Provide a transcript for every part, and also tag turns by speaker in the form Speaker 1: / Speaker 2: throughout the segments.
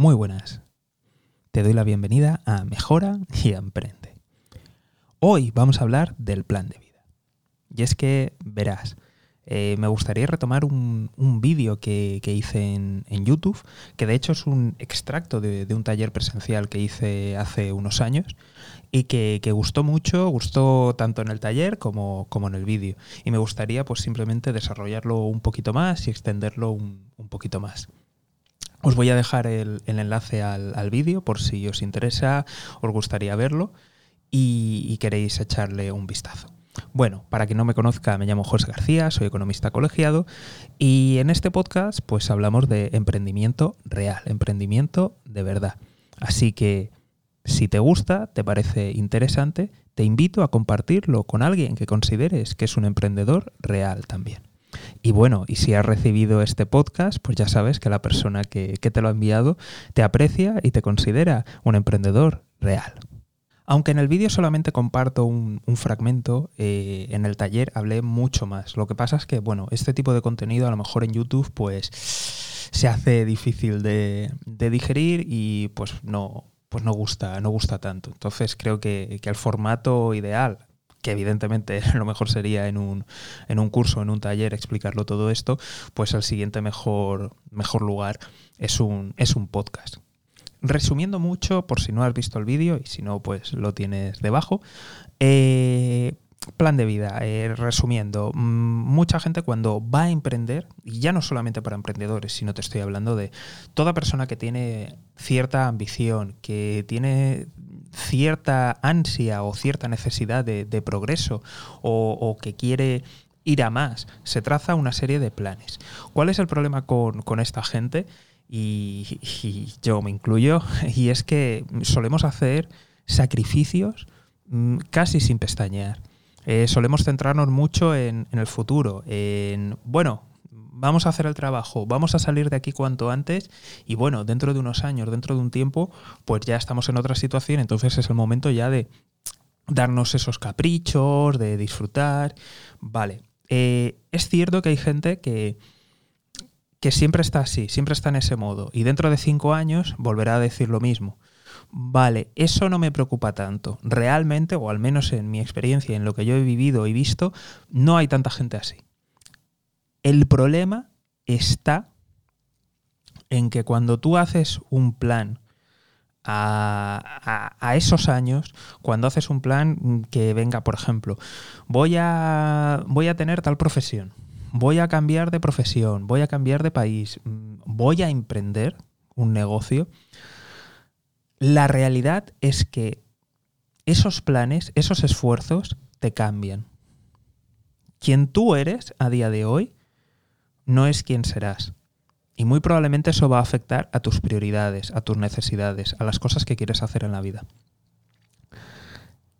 Speaker 1: Muy buenas. Te doy la bienvenida a Mejora y Emprende. Hoy vamos a hablar del plan de vida. Y es que, verás, eh, me gustaría retomar un, vídeo que, hice en, YouTube, que de hecho es un extracto de, un taller presencial que hice hace unos años y que, gustó mucho, gustó tanto en el taller como, como en el vídeo. Y me gustaría pues simplemente desarrollarlo un poquito más y extenderlo un, poquito más. Os voy a dejar el, enlace al, vídeo por si os interesa, os gustaría verlo y queréis echarle un vistazo. Bueno, para quien no me conozca, me llamo José García, soy economista colegiado y en este podcast pues hablamos de emprendimiento real, emprendimiento de verdad. Así que si te gusta, te parece interesante, te invito a compartirlo con alguien que consideres que es un emprendedor real también. Y bueno, y si has recibido este podcast, pues ya sabes que la persona que, te lo ha enviado te aprecia y te considera un emprendedor real. Aunque en el vídeo solamente comparto un, fragmento, eh, en el taller hablé mucho más. Lo que pasa es que, bueno, este tipo de contenido a lo mejor en YouTube pues se hace difícil de, digerir y pues no, pues no gusta, no gusta tanto. Entonces creo que, el formato ideal, que evidentemente lo mejor sería en un, en un curso, en un taller, explicarlo todo esto, pues el siguiente mejor, mejor lugar es un, es un podcast. Resumiendo mucho, por si no has visto el vídeo y si no, pues lo tienes debajo. Eh, plan de vida, eh, resumiendo, mm, mucha gente cuando va a emprender, y ya no solamente para emprendedores, sino te estoy hablando de toda persona que tiene cierta ambición, que tiene cierta ansia o cierta necesidad de, progreso o, que quiere ir a más, se traza una serie de planes. ¿Cuál es el problema con, esta gente? y, yo me incluyo, y es que solemos hacer sacrificios mm, casi sin pestañear. Eh, solemos centrarnos mucho en, el futuro, en, bueno, vamos a hacer el trabajo, vamos a salir de aquí cuanto antes y bueno, dentro de unos años, dentro de un tiempo, pues ya estamos en otra situación, entonces es el momento ya de darnos esos caprichos, de disfrutar. Vale, eh, es cierto que hay gente que que siempre está así, siempre está en ese modo, y dentro de cinco años volverá a decir lo mismo. Vale, eso no me preocupa tanto. Realmente, o al menos en mi experiencia, en lo que yo he vivido y visto, no hay tanta gente así. El problema está en que cuando tú haces un plan a, esos años, cuando haces un plan que venga, por ejemplo, voy a, voy a tener tal profesión, voy a cambiar de profesión, voy a cambiar de país, mm, voy a emprender un negocio, la realidad es que esos planes, esos esfuerzos te cambian. Quien tú eres a día de hoy no es quien serás. Y muy probablemente eso va a afectar a tus prioridades, a tus necesidades, a las cosas que quieres hacer en la vida.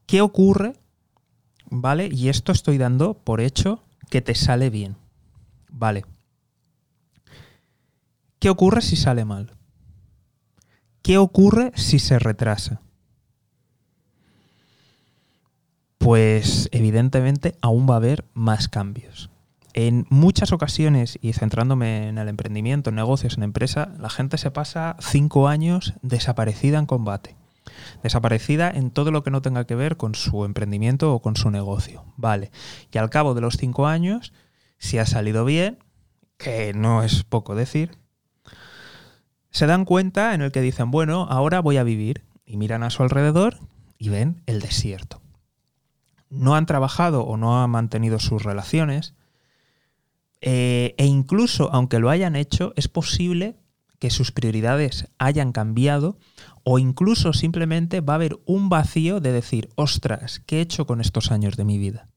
Speaker 1: ¿Qué ocurre? ¿Vale? Y esto estoy dando por hecho que te sale bien. Vale. ¿Qué ocurre si sale mal? ¿Qué ocurre si se retrasa? Pues evidentemente aún va a haber más cambios. En muchas ocasiones, y centrándome en el emprendimiento, en negocios, en empresa, la gente se pasa cinco años desaparecida en combate. Desaparecida en todo lo que no tenga que ver con su emprendimiento o con su negocio. Vale. Y al cabo de los cinco años, si ha salido bien, que no es poco decir, se dan cuenta en el que dicen, bueno, ahora voy a vivir. Y miran a su alrededor y ven el desierto. No han trabajado o no han mantenido sus relaciones. Eh, e incluso, aunque lo hayan hecho, es posible que sus prioridades hayan cambiado o incluso simplemente va a haber un vacío de decir, ostras, ¿qué he hecho con estos años de mi vida?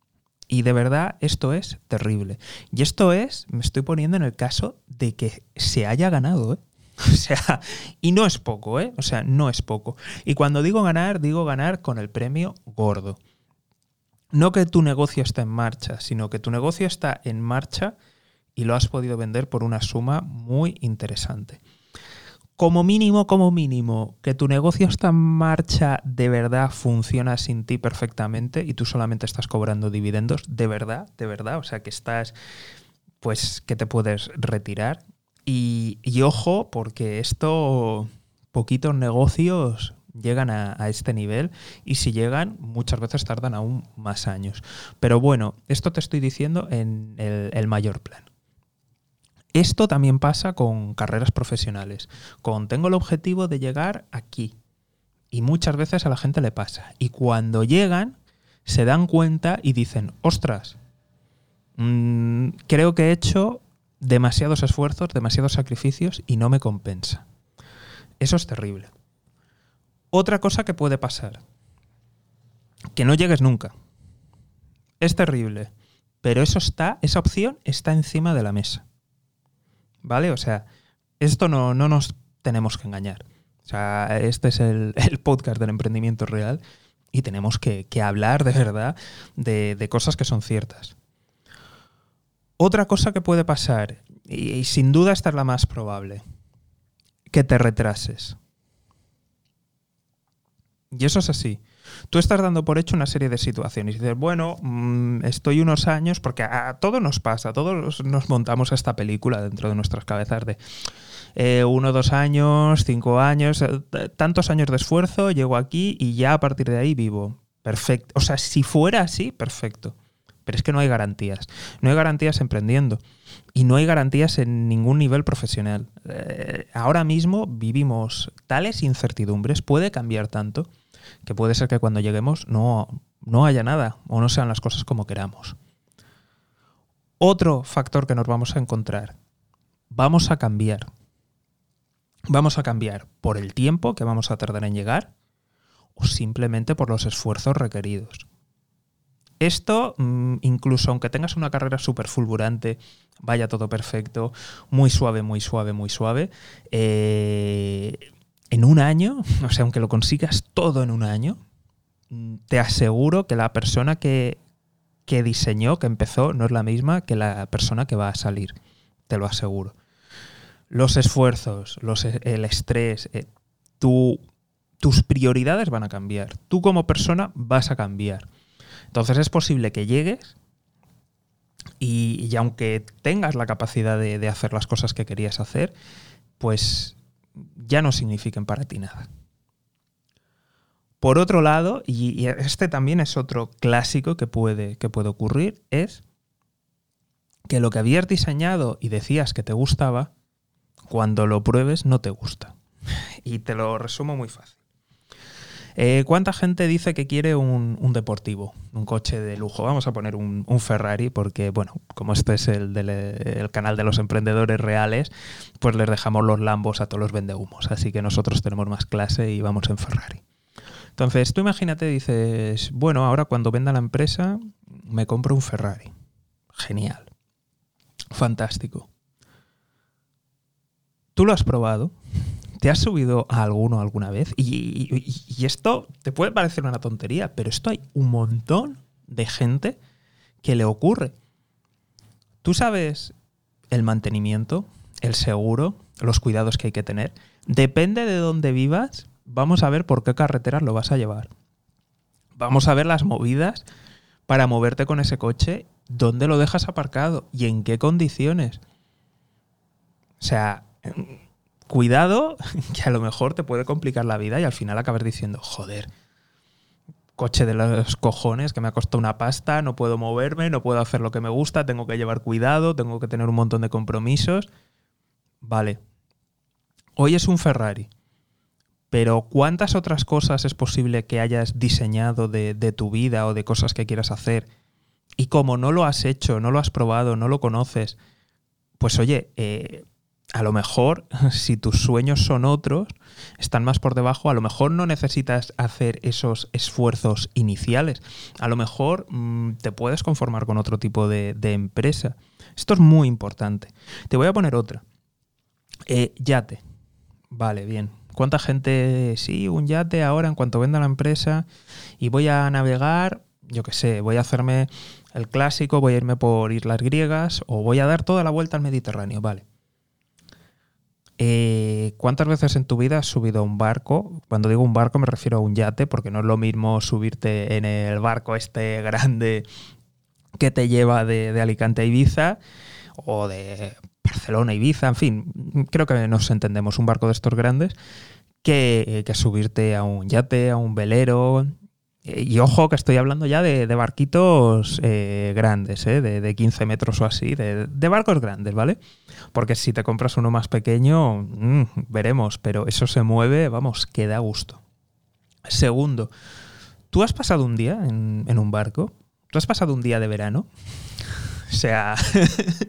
Speaker 1: Y de verdad esto es terrible. Y esto es, me estoy poniendo en el caso de que se haya ganado, ¿eh? O sea, y no es poco, ¿eh? O sea, no es poco. Y cuando digo ganar, digo ganar con el premio gordo. No que tu negocio está en marcha, sino que tu negocio está en marcha y lo has podido vender por una suma muy interesante como mínimo, como mínimo, que tu negocio está en marcha de verdad, funciona sin ti perfectamente y tú solamente estás cobrando dividendos, de verdad, de verdad, o sea que estás, pues que te puedes retirar. Y, ojo, porque esto poquitos negocios llegan a, este nivel y si llegan muchas veces tardan aún más años. Pero bueno, esto te estoy diciendo en el, mayor plan. Esto también pasa con carreras profesionales. Con tengo el objetivo de llegar aquí. Y muchas veces a la gente le pasa. Y cuando llegan, se dan cuenta y dicen, ostras, mm, creo que he hecho demasiados esfuerzos, demasiados sacrificios y no me compensa. Eso es terrible. Otra cosa que puede pasar, que no llegues nunca. Es terrible, pero eso está, esa opción está encima de la mesa. ¿Vale? O sea, esto no, nos tenemos que engañar. O sea, este es el, podcast del emprendimiento real y tenemos que, hablar de verdad de, de, cosas que son ciertas. Otra cosa que puede pasar, y sin duda esta es la más probable, que te retrases. Y eso es así. Tú estás dando por hecho una serie de situaciones y dices, bueno, mm, estoy unos años, porque a, todo nos pasa, todos nos montamos esta película dentro de nuestras cabezas de eh, uno, dos años, cinco años, eh, tantos años de esfuerzo, llego aquí y ya a partir de ahí vivo. Perfecto. O sea, si fuera así, perfecto. Pero es que no hay garantías. No hay garantías emprendiendo. Y no hay garantías en ningún nivel profesional. Eh, ahora mismo vivimos tales incertidumbres, puede cambiar tanto que puede ser que cuando lleguemos no, no haya nada o no sean las cosas como queramos. Otro factor que nos vamos a encontrar, vamos a cambiar. Vamos a cambiar por el tiempo que vamos a tardar en llegar o simplemente por los esfuerzos requeridos. Esto, mm, incluso aunque tengas una carrera súper fulgurante, vaya todo perfecto, muy suave, muy suave, muy suave, eh, en un año, o sea, aunque lo consigas todo en un año, mm, te aseguro que la persona que, diseñó, que empezó, no es la misma que la persona que va a salir. Te lo aseguro. Los esfuerzos, los, e, el estrés, eh, tus prioridades van a cambiar. Tú como persona vas a cambiar. Entonces es posible que llegues y, aunque tengas la capacidad de hacer las cosas que querías hacer, pues ya no signifiquen para ti nada. Por otro lado, y este también es otro clásico que puede, que puede ocurrir, es que lo que habías diseñado y decías que te gustaba, cuando lo pruebes no te gusta. Y te lo resumo muy fácil. Eh, ¿Cuánta gente dice que quiere un, deportivo, un coche de lujo? Vamos a poner un, Ferrari porque, bueno, como este es el, del, canal de los emprendedores reales, pues les dejamos los lambos a todos los vendehumos. Así que nosotros tenemos más clase y vamos en Ferrari. Entonces, tú imagínate, dices, bueno, ahora cuando venda la empresa, me compro un Ferrari. Genial. Fantástico. ¿Tú lo has probado? ¿Te has subido a alguno alguna vez? Y, esto te puede parecer una tontería, pero esto hay un montón de gente que le ocurre. Tú sabes el mantenimiento, el seguro, los cuidados que hay que tener. Depende de dónde vivas, vamos a ver por qué carreteras lo vas a llevar. Vamos a ver las movidas para moverte con ese coche, dónde lo dejas aparcado y en qué condiciones. O sea, cuidado que a lo mejor te puede complicar la vida y al final acabas diciendo, joder, coche de los cojones que me ha costado una pasta, no puedo moverme, no puedo hacer lo que me gusta, tengo que llevar cuidado, tengo que tener un montón de compromisos. Vale, hoy es un Ferrari, pero ¿cuántas otras cosas es posible que hayas diseñado de, tu vida o de cosas que quieras hacer? Y como no lo has hecho, no lo has probado, no lo conoces, pues oye, eh, a lo mejor, si tus sueños son otros, están más por debajo, a lo mejor no necesitas hacer esos esfuerzos iniciales. A lo mejor mm, te puedes conformar con otro tipo de, empresa. Esto es muy importante. Te voy a poner otra. Eh, yate. Vale, bien. ¿Cuánta gente, sí, un yate ahora en cuanto venda la empresa y voy a navegar, yo qué sé, voy a hacerme el clásico, voy a irme por islas griegas o voy a dar toda la vuelta al Mediterráneo, vale. Eh, ¿Cuántas veces en tu vida has subido a un barco? Cuando digo un barco me refiero a un yate, porque no es lo mismo subirte en el barco este grande que te lleva de, Alicante a Ibiza o de Barcelona Ibiza, en fin, creo que nos entendemos, un barco de estos grandes que, que subirte a un yate, a un velero, y ojo que estoy hablando ya de, barquitos eh, grandes, eh, de, 15 metros o así, de, barcos grandes, ¿vale? Porque si te compras uno más pequeño, mm, veremos, pero eso se mueve, vamos, que da gusto. Segundo, ¿tú has pasado un día en, un barco? ¿Tú has pasado un día de verano? O sea,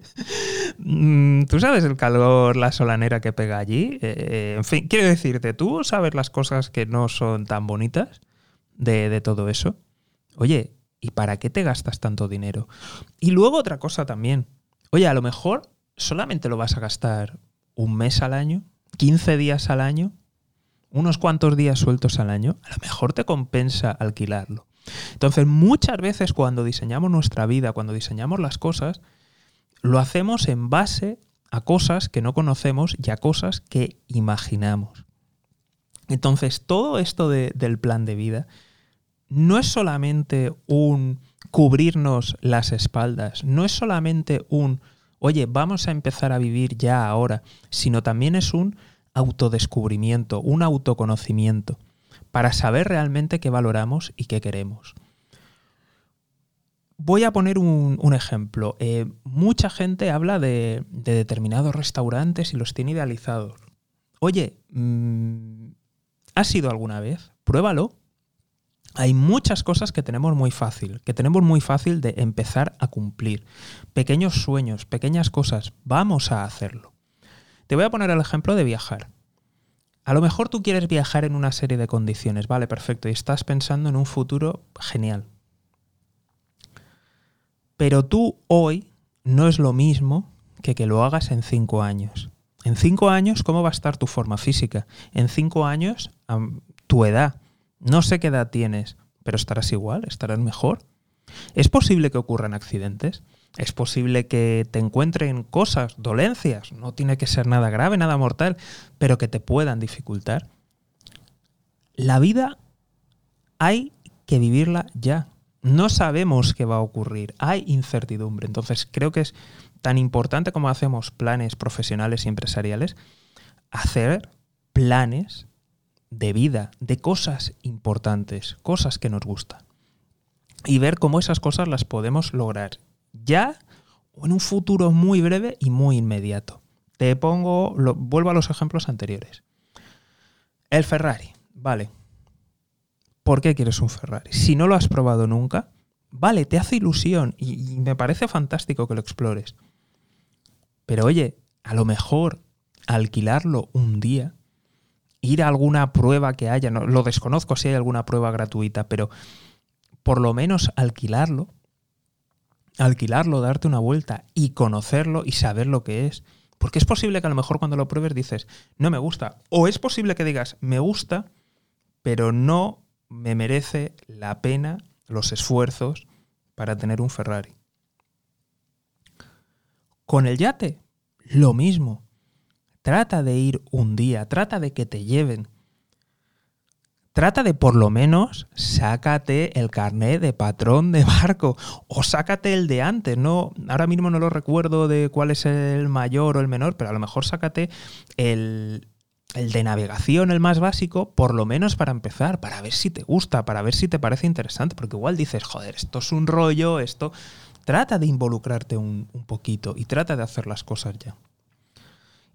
Speaker 1: mm, tú sabes el calor, la solanera que pega allí. en fin, quiero decirte, tú sabes las cosas que no son tan bonitas de, todo eso. Oye, ¿y para qué te gastas tanto dinero? Y luego otra cosa también. Oye, a lo mejor solamente lo vas a gastar un mes al año, 15 días al año, unos cuantos días sueltos al año, a lo mejor te compensa alquilarlo. Entonces, muchas veces cuando diseñamos nuestra vida, cuando diseñamos las cosas, lo hacemos en base a cosas que no conocemos y a cosas que imaginamos. Entonces, todo esto del plan de vida no es solamente un cubrirnos las espaldas, no es solamente un, oye, vamos a empezar a vivir ya ahora, sino también es un autodescubrimiento, un autoconocimiento, para saber realmente qué valoramos y qué queremos. Voy a poner un, ejemplo. Eh, mucha gente habla de, determinados restaurantes y los tiene idealizados. Oye, mm, ¿has ido alguna vez? Pruébalo hay muchas cosas que tenemos muy fácil, que tenemos muy fácil de empezar a cumplir. Pequeños sueños, pequeñas cosas, vamos a hacerlo. Te voy a poner el ejemplo de viajar. A lo mejor tú quieres viajar en una serie de condiciones, vale, perfecto, y estás pensando en un futuro genial. Pero tú hoy no es lo mismo que que lo hagas en cinco años. En cinco años, ¿cómo va a estar tu forma física? En cinco años, tu edad no sé qué edad tienes, pero estarás igual, estarás mejor. ¿Es posible que ocurran accidentes? ¿Es posible que te encuentren cosas, dolencias? No tiene que ser nada grave, nada mortal, pero que te puedan dificultar. La vida hay que vivirla ya. No sabemos qué va a ocurrir, hay incertidumbre. Entonces creo que es tan importante como hacemos planes profesionales y empresariales, hacer planes de vida, de cosas importantes, cosas que nos gustan. Y ver cómo esas cosas las podemos lograr ya o en un futuro muy breve y muy inmediato. Te pongo, vuelvo a los ejemplos anteriores. El Ferrari, vale. ¿Por qué quieres un Ferrari? Si no lo has probado nunca, vale, te hace ilusión y me parece fantástico que lo explores. Pero oye, a lo mejor alquilarlo un día ir a alguna prueba que haya, no, lo desconozco si hay alguna prueba gratuita, pero por lo menos alquilarlo, alquilarlo, darte una vuelta y conocerlo y saber lo que es. Porque es posible que a lo mejor cuando lo pruebes dices, no me gusta. O es posible que digas, me gusta, pero no me merece la pena los esfuerzos para tener un Ferrari. Con el yate, lo mismo. Trata de ir un día, trata de que te lleven. Trata de por lo menos sácate el carnet de patrón de barco o sácate el de antes, no ahora mismo no lo recuerdo de cuál es el mayor o el menor, pero a lo mejor sácate el, el de navegación, el más básico, por lo menos para empezar, para ver si te gusta, para ver si te parece interesante, porque igual dices, joder, esto es un rollo, esto... Trata de involucrarte un, un poquito y trata de hacer las cosas ya.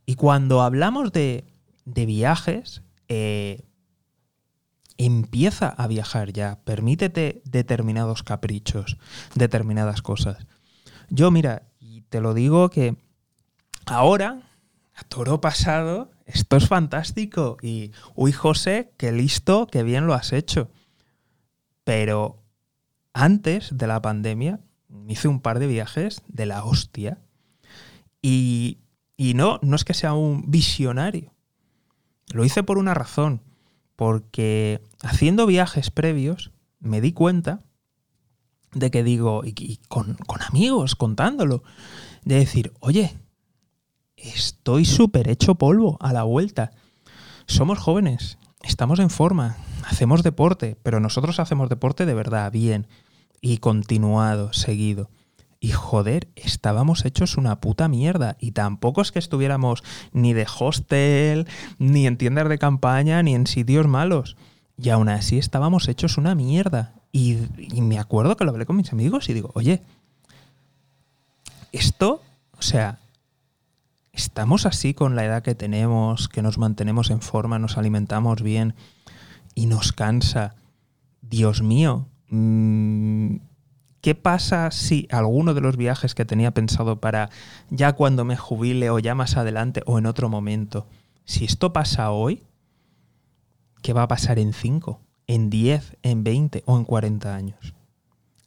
Speaker 1: Y cuando hablamos de, viajes, eh, empieza a viajar ya, permítete determinados caprichos, determinadas cosas. Yo, mira, y te lo digo que ahora, a toro pasado, esto es fantástico. Y, uy, José, qué listo, qué bien lo has hecho. Pero antes de la pandemia, hice un par de viajes de la hostia. Y y no, no es que sea un visionario. Lo hice por una razón. Porque haciendo viajes previos me di cuenta de que digo, y, con, con, amigos contándolo, de decir, oye, estoy súper hecho polvo a la vuelta. Somos jóvenes, estamos en forma, hacemos deporte, pero nosotros hacemos deporte de verdad, bien, y continuado, seguido. y joder, estábamos hechos una puta mierda. Y tampoco es que estuviéramos ni de hostel, ni en tiendas de campaña, ni en sitios malos. Y aún así estábamos hechos una mierda. Y, me acuerdo que lo hablé con mis amigos y digo, oye, esto, o sea, estamos así con la edad que tenemos, que nos mantenemos en forma, nos alimentamos bien y nos cansa. Dios mío, ¿qué pasa si alguno de los viajes que tenía pensado para ya cuando me jubile o ya más adelante o en otro momento, si esto pasa hoy, ¿qué va a pasar en 5, en 10, en 20 o en 40 años?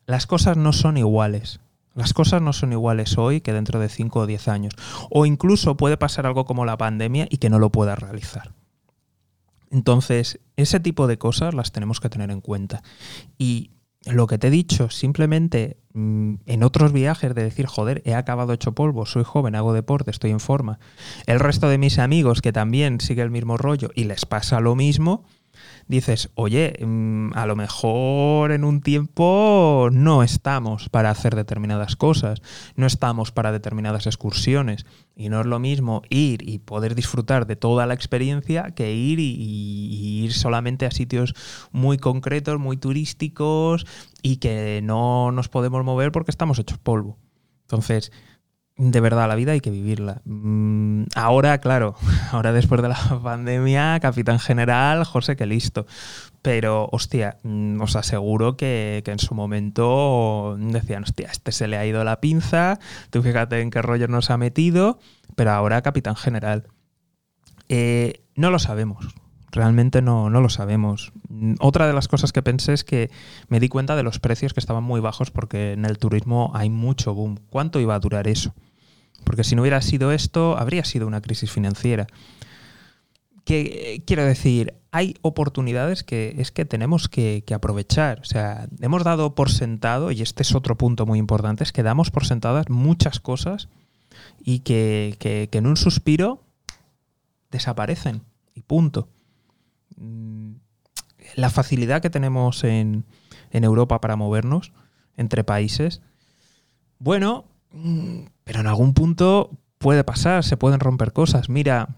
Speaker 1: Las cosas no son iguales. Las cosas no son iguales hoy que dentro de 5 o 10 años. O incluso puede pasar algo como la pandemia y que no lo pueda realizar. Entonces, ese tipo de cosas las tenemos que tener en cuenta. Y lo que te he dicho, simplemente mm, en otros viajes de decir, joder, he acabado hecho polvo, soy joven, hago deporte, estoy en forma. El resto de mis amigos que también sigue el mismo rollo y les pasa lo mismo, dices, oye, mm, a lo mejor en un tiempo no estamos para hacer determinadas cosas, no estamos para determinadas excursiones. Y no es lo mismo ir y poder disfrutar de toda la experiencia que ir y, ir solamente a sitios muy concretos, muy turísticos y que no nos podemos mover porque estamos hechos polvo. Entonces, de verdad, la vida hay que vivirla. Mm, ahora, claro, ahora después de la pandemia, capitán general, José, que listo. Pero, hostia, mm, os aseguro que, en su momento decían, hostia, este se le ha ido la pinza, tú fíjate en qué rollo nos ha metido, pero ahora capitán general. Eh, no lo sabemos, realmente no, no, lo sabemos. Mm, otra de las cosas que pensé es que me di cuenta de los precios que estaban muy bajos porque en el turismo hay mucho boom. ¿Cuánto iba a durar eso? Porque si no hubiera sido esto, habría sido una crisis financiera. Que, quiero decir, hay oportunidades que es que tenemos que, aprovechar. O sea, hemos dado por sentado, y este es otro punto muy importante, es que damos por sentadas muchas cosas y que, que en un suspiro desaparecen. Y punto. Mm, la facilidad que tenemos en, Europa para movernos entre países, bueno, mm, pero en algún punto puede pasar, se pueden romper cosas. Mira,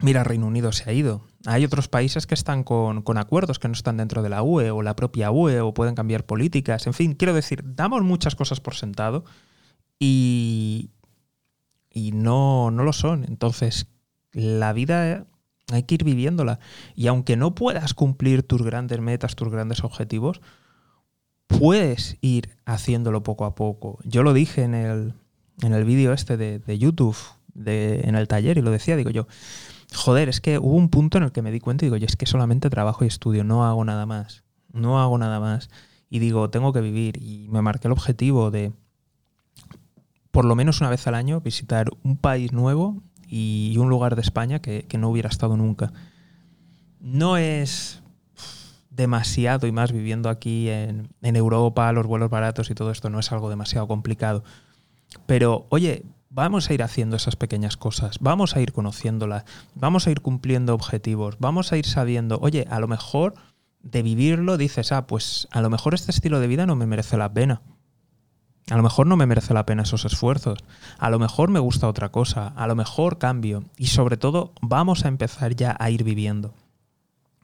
Speaker 1: mira, Reino Unido se ha ido. Hay otros países que están con, acuerdos que no están dentro de la UE o la propia UE o pueden cambiar políticas. En fin, quiero decir, damos muchas cosas por sentado y, y no, no lo son. Entonces, la vida hay que ir viviéndola. Y aunque no puedas cumplir tus grandes metas, tus grandes objetivos, puedes ir haciéndolo poco a poco. Yo lo dije en el, en el vídeo este de, YouTube, de, en el taller, y lo decía, digo yo, joder, es que hubo un punto en el que me di cuenta y digo, yo es que solamente trabajo y estudio, no hago nada más, no hago nada más. Y digo, tengo que vivir. Y me marqué el objetivo de, por lo menos una vez al año, visitar un país nuevo y un lugar de España que, no hubiera estado nunca. No es demasiado, y más viviendo aquí en, en Europa, los vuelos baratos y todo esto, no es algo demasiado complicado pero, oye, vamos a ir haciendo esas pequeñas cosas, vamos a ir conociéndolas, vamos a ir cumpliendo objetivos, vamos a ir sabiendo, oye, a lo mejor de vivirlo dices, ah, pues a lo mejor este estilo de vida no me merece la pena. A lo mejor no me merece la pena esos esfuerzos. A lo mejor me gusta otra cosa. A lo mejor cambio. Y sobre todo, vamos a empezar ya a ir viviendo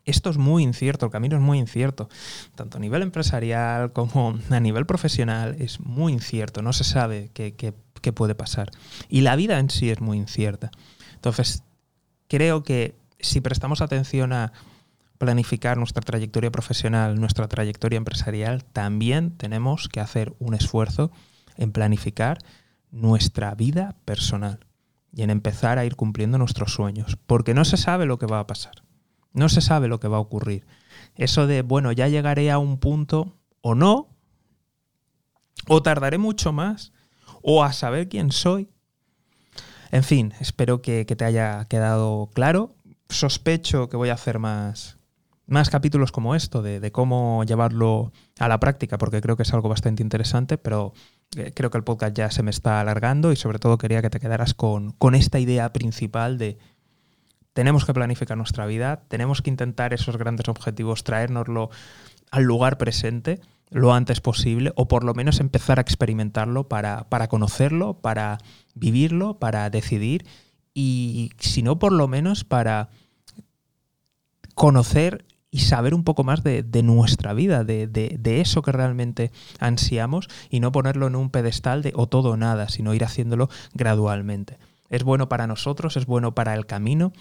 Speaker 1: esto es muy incierto, el camino es muy incierto. Tanto a nivel empresarial como a nivel profesional es muy incierto, no se sabe qué, puede pasar. Y la vida en sí es muy incierta. Entonces, creo que si prestamos atención a planificar nuestra trayectoria profesional, nuestra trayectoria empresarial, también tenemos que hacer un esfuerzo en planificar nuestra vida personal y en empezar a ir cumpliendo nuestros sueños, porque no se sabe lo que va a pasar. No se sabe lo que va a ocurrir. Eso de, bueno, ya llegaré a un punto o no, o tardaré mucho más, o a saber quién soy. En fin, espero que, te haya quedado claro. Sospecho que voy a hacer más, más capítulos como esto, de, cómo llevarlo a la práctica, porque creo que es algo bastante interesante, pero eh, creo que el podcast ya se me está alargando y sobre todo quería que te quedaras con, con esta idea principal de tenemos que planificar nuestra vida, tenemos que intentar esos grandes objetivos, traérnoslo al lugar presente lo antes posible o por lo menos empezar a experimentarlo para, para conocerlo, para vivirlo, para decidir y si no por lo menos para conocer y saber un poco más de, nuestra vida, de, eso que realmente ansiamos y no ponerlo en un pedestal de o todo o nada, sino ir haciéndolo gradualmente. Es bueno para nosotros, es bueno para el camino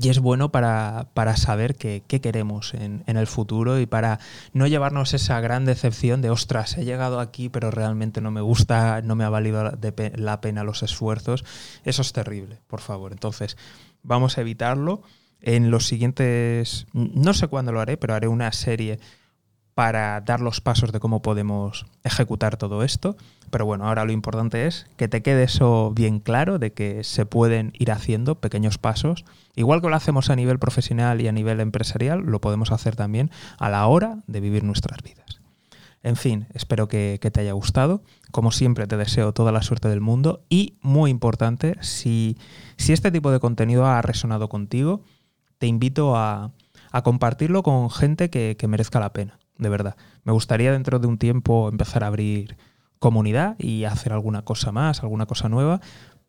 Speaker 1: y es bueno para, para saber qué, queremos en, en, el futuro y para no llevarnos esa gran decepción de, ostras, he llegado aquí pero realmente no me gusta, no me ha valido la pena los esfuerzos. Eso es terrible, por favor. Entonces, vamos a evitarlo. En los siguientes, no sé cuándo lo haré, pero haré una serie para dar los pasos de cómo podemos ejecutar todo esto. Pero bueno, ahora lo importante es que te quede eso bien claro, de que se pueden ir haciendo pequeños pasos. Igual que lo hacemos a nivel profesional y a nivel empresarial, lo podemos hacer también a la hora de vivir nuestras vidas. En fin, espero que, te haya gustado. Como siempre, te deseo toda la suerte del mundo y, muy importante, si, si este tipo de contenido ha resonado contigo, te invito a, compartirlo con gente que merezca la pena de verdad. Me gustaría dentro de un tiempo empezar a abrir comunidad y hacer alguna cosa más, alguna cosa nueva.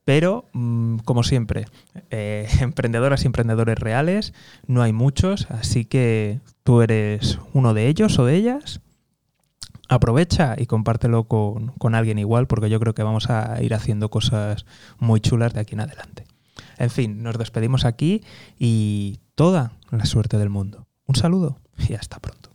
Speaker 1: Pero, mm, como siempre, eh, emprendedoras y emprendedores reales, no hay muchos, así que tú eres uno de ellos o de ellas. Aprovecha y compártelo con, con alguien igual, porque yo creo que vamos a ir haciendo cosas muy chulas de aquí en adelante. En fin, nos despedimos aquí y toda la suerte del mundo. Un saludo y hasta pronto.